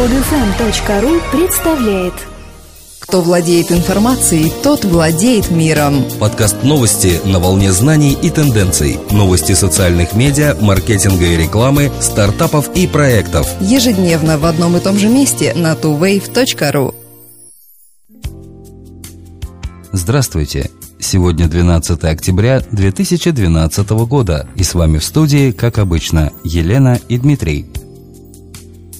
Подфм.ру представляет Кто владеет информацией, тот владеет миром. Подкаст новости на волне знаний и тенденций. Новости социальных медиа, маркетинга и рекламы, стартапов и проектов. Ежедневно в одном и том же месте на tuwave.ru. Здравствуйте! Сегодня 12 октября 2012 года, и с вами в студии, как обычно, Елена и Дмитрий.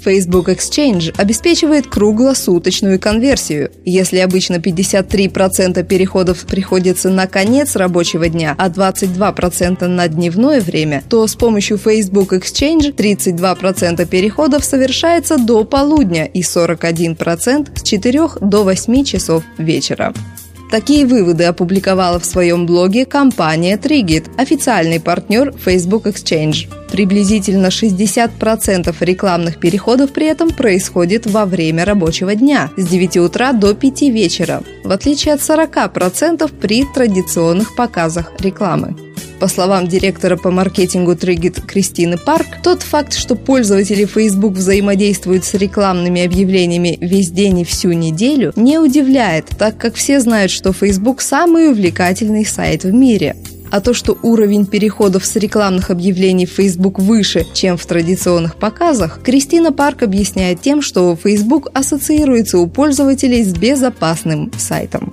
Facebook Exchange обеспечивает круглосуточную конверсию. Если обычно 53% переходов приходится на конец рабочего дня, а 22% на дневное время, то с помощью Facebook Exchange 32% переходов совершается до полудня и 41% с 4 до 8 часов вечера. Такие выводы опубликовала в своем блоге компания Trigit, официальный партнер Facebook Exchange. Приблизительно 60% рекламных переходов при этом происходит во время рабочего дня с 9 утра до 5 вечера, в отличие от 40% при традиционных показах рекламы. По словам директора по маркетингу Тригит Кристины Парк, тот факт, что пользователи Facebook взаимодействуют с рекламными объявлениями весь день и всю неделю, не удивляет, так как все знают, что Facebook самый увлекательный сайт в мире. А то, что уровень переходов с рекламных объявлений в Facebook выше, чем в традиционных показах, Кристина Парк объясняет тем, что Facebook ассоциируется у пользователей с безопасным сайтом.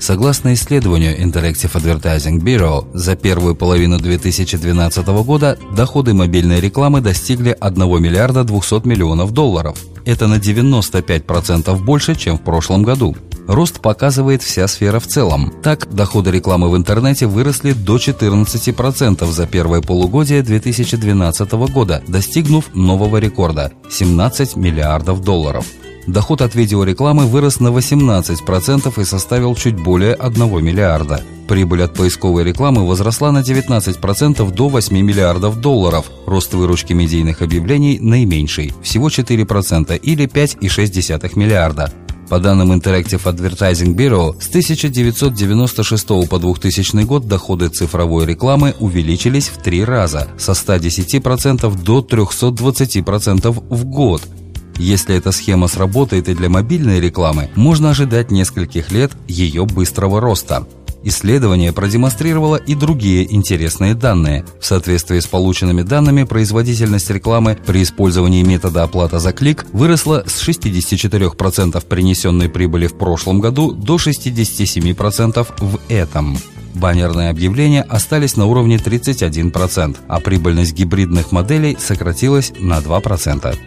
Согласно исследованию Interactive Advertising Bureau, за первую половину 2012 года доходы мобильной рекламы достигли 1 миллиарда 200 миллионов долларов. Это на 95% больше, чем в прошлом году. Рост показывает вся сфера в целом. Так, доходы рекламы в интернете выросли до 14% за первое полугодие 2012 года, достигнув нового рекорда – 17 миллиардов долларов – Доход от видеорекламы вырос на 18% и составил чуть более 1 миллиарда. Прибыль от поисковой рекламы возросла на 19% до 8 миллиардов долларов. Рост выручки медийных объявлений наименьший – всего 4% или 5,6 миллиарда. По данным Interactive Advertising Bureau, с 1996 по 2000 год доходы цифровой рекламы увеличились в три раза – со 110% до 320% в год – если эта схема сработает и для мобильной рекламы, можно ожидать нескольких лет ее быстрого роста. Исследование продемонстрировало и другие интересные данные. В соответствии с полученными данными, производительность рекламы при использовании метода оплата за клик выросла с 64% принесенной прибыли в прошлом году до 67% в этом. Баннерные объявления остались на уровне 31%, а прибыльность гибридных моделей сократилась на 2%.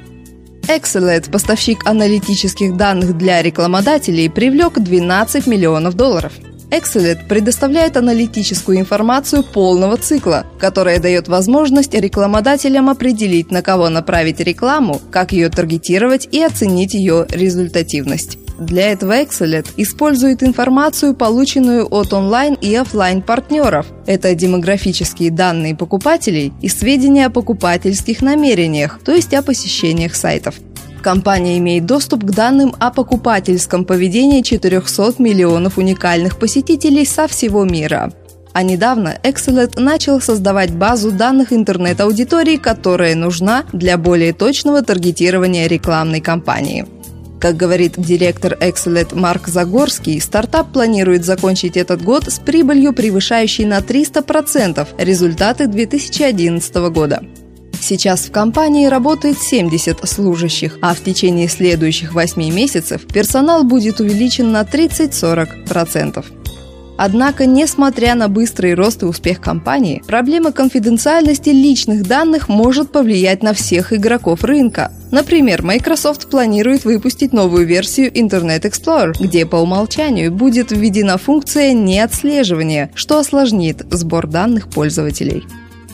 Excelet, поставщик аналитических данных для рекламодателей, привлек 12 миллионов долларов. Excelet предоставляет аналитическую информацию полного цикла, которая дает возможность рекламодателям определить, на кого направить рекламу, как ее таргетировать и оценить ее результативность. Для этого Excelet использует информацию, полученную от онлайн и офлайн партнеров. Это демографические данные покупателей и сведения о покупательских намерениях, то есть о посещениях сайтов. Компания имеет доступ к данным о покупательском поведении 400 миллионов уникальных посетителей со всего мира. А недавно Excelet начал создавать базу данных интернет-аудитории, которая нужна для более точного таргетирования рекламной кампании. Как говорит директор Excelet Марк Загорский, стартап планирует закончить этот год с прибылью, превышающей на 300% результаты 2011 года. Сейчас в компании работает 70 служащих, а в течение следующих 8 месяцев персонал будет увеличен на 30-40%. Однако, несмотря на быстрый рост и успех компании, проблема конфиденциальности личных данных может повлиять на всех игроков рынка. Например, Microsoft планирует выпустить новую версию Internet Explorer, где по умолчанию будет введена функция неотслеживания, что осложнит сбор данных пользователей.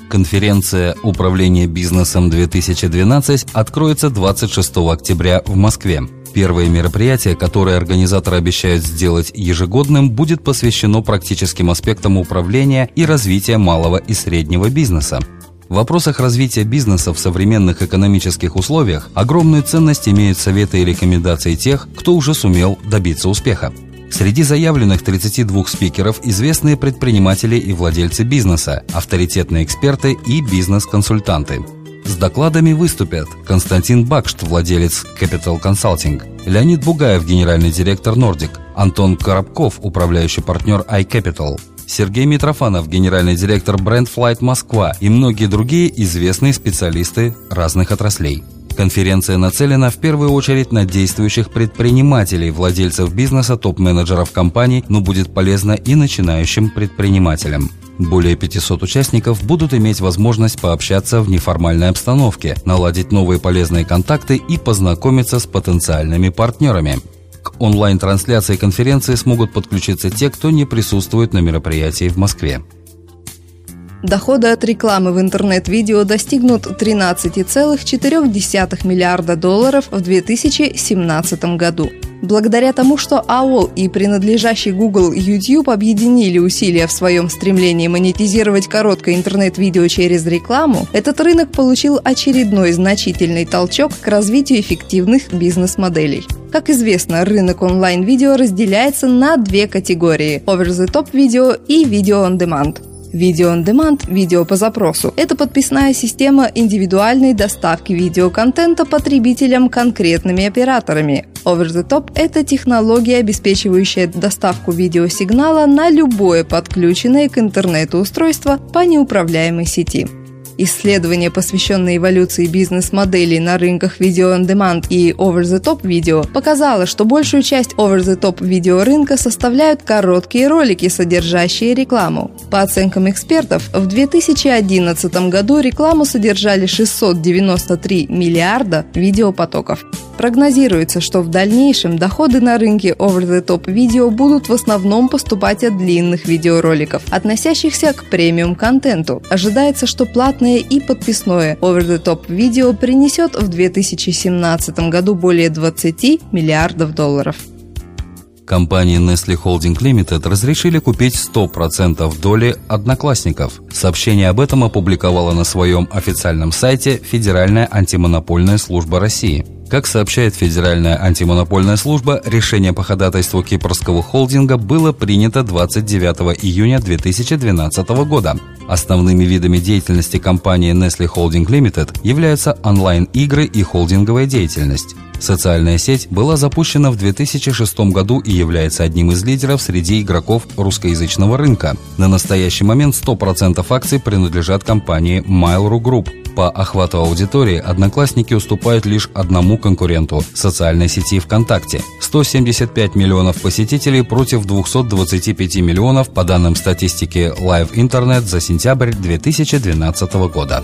Конференция «Управление бизнесом-2012» откроется 26 октября в Москве. Первое мероприятие, которое организаторы обещают сделать ежегодным, будет посвящено практическим аспектам управления и развития малого и среднего бизнеса. В вопросах развития бизнеса в современных экономических условиях огромную ценность имеют советы и рекомендации тех, кто уже сумел добиться успеха. Среди заявленных 32 спикеров известные предприниматели и владельцы бизнеса, авторитетные эксперты и бизнес-консультанты – С докладами выступят Константин Бакшт, владелец Capital Consulting, Леонид Бугаев, генеральный директор Nordic, Антон Коробков, управляющий партнер iCapital, Сергей Митрофанов, генеральный директор Brand Flight Москва и многие другие известные специалисты разных отраслей. Конференция нацелена в первую очередь на действующих предпринимателей, владельцев бизнеса, топ-менеджеров компаний, но будет полезна и начинающим предпринимателям. Более 500 участников будут иметь возможность пообщаться в неформальной обстановке, наладить новые полезные контакты и познакомиться с потенциальными партнерами. Онлайн-трансляции конференции смогут подключиться те, кто не присутствует на мероприятии в Москве. Доходы от рекламы в интернет-видео достигнут 13,4 миллиарда долларов в 2017 году. Благодаря тому, что AOL и принадлежащий Google YouTube объединили усилия в своем стремлении монетизировать короткое интернет-видео через рекламу, этот рынок получил очередной значительный толчок к развитию эффективных бизнес-моделей. Как известно, рынок онлайн-видео разделяется на две категории – over-the-top видео и видео on demand. Видео on Demand – видео по запросу. Это подписная система индивидуальной доставки видеоконтента потребителям конкретными операторами. Over the Top – это технология, обеспечивающая доставку видеосигнала на любое подключенное к интернету устройство по неуправляемой сети. Исследование, посвященное эволюции бизнес-моделей на рынках видео-on-demand и over-the-top видео, показало, что большую часть over-the-top видео рынка составляют короткие ролики, содержащие рекламу. По оценкам экспертов, в 2011 году рекламу содержали 693 миллиарда видеопотоков. Прогнозируется, что в дальнейшем доходы на рынке over-the-top видео будут в основном поступать от длинных видеороликов, относящихся к премиум-контенту. Ожидается, что платное и подписное over-the-top видео принесет в 2017 году более 20 миллиардов долларов. Компании Nestle Holding Limited разрешили купить 100% доли одноклассников. Сообщение об этом опубликовала на своем официальном сайте Федеральная антимонопольная служба России. Как сообщает Федеральная антимонопольная служба, решение по ходатайству кипрского холдинга было принято 29 июня 2012 года. Основными видами деятельности компании Nestle Holding Limited являются онлайн-игры и холдинговая деятельность. Социальная сеть была запущена в 2006 году и является одним из лидеров среди игроков русскоязычного рынка. На настоящий момент 100% акций принадлежат компании Mail.ru Group. По охвату аудитории «Одноклассники» уступают лишь одному конкуренту – социальной сети ВКонтакте. 175 миллионов посетителей против 225 миллионов по данным статистики Live Internet за сентябрь 2012 года.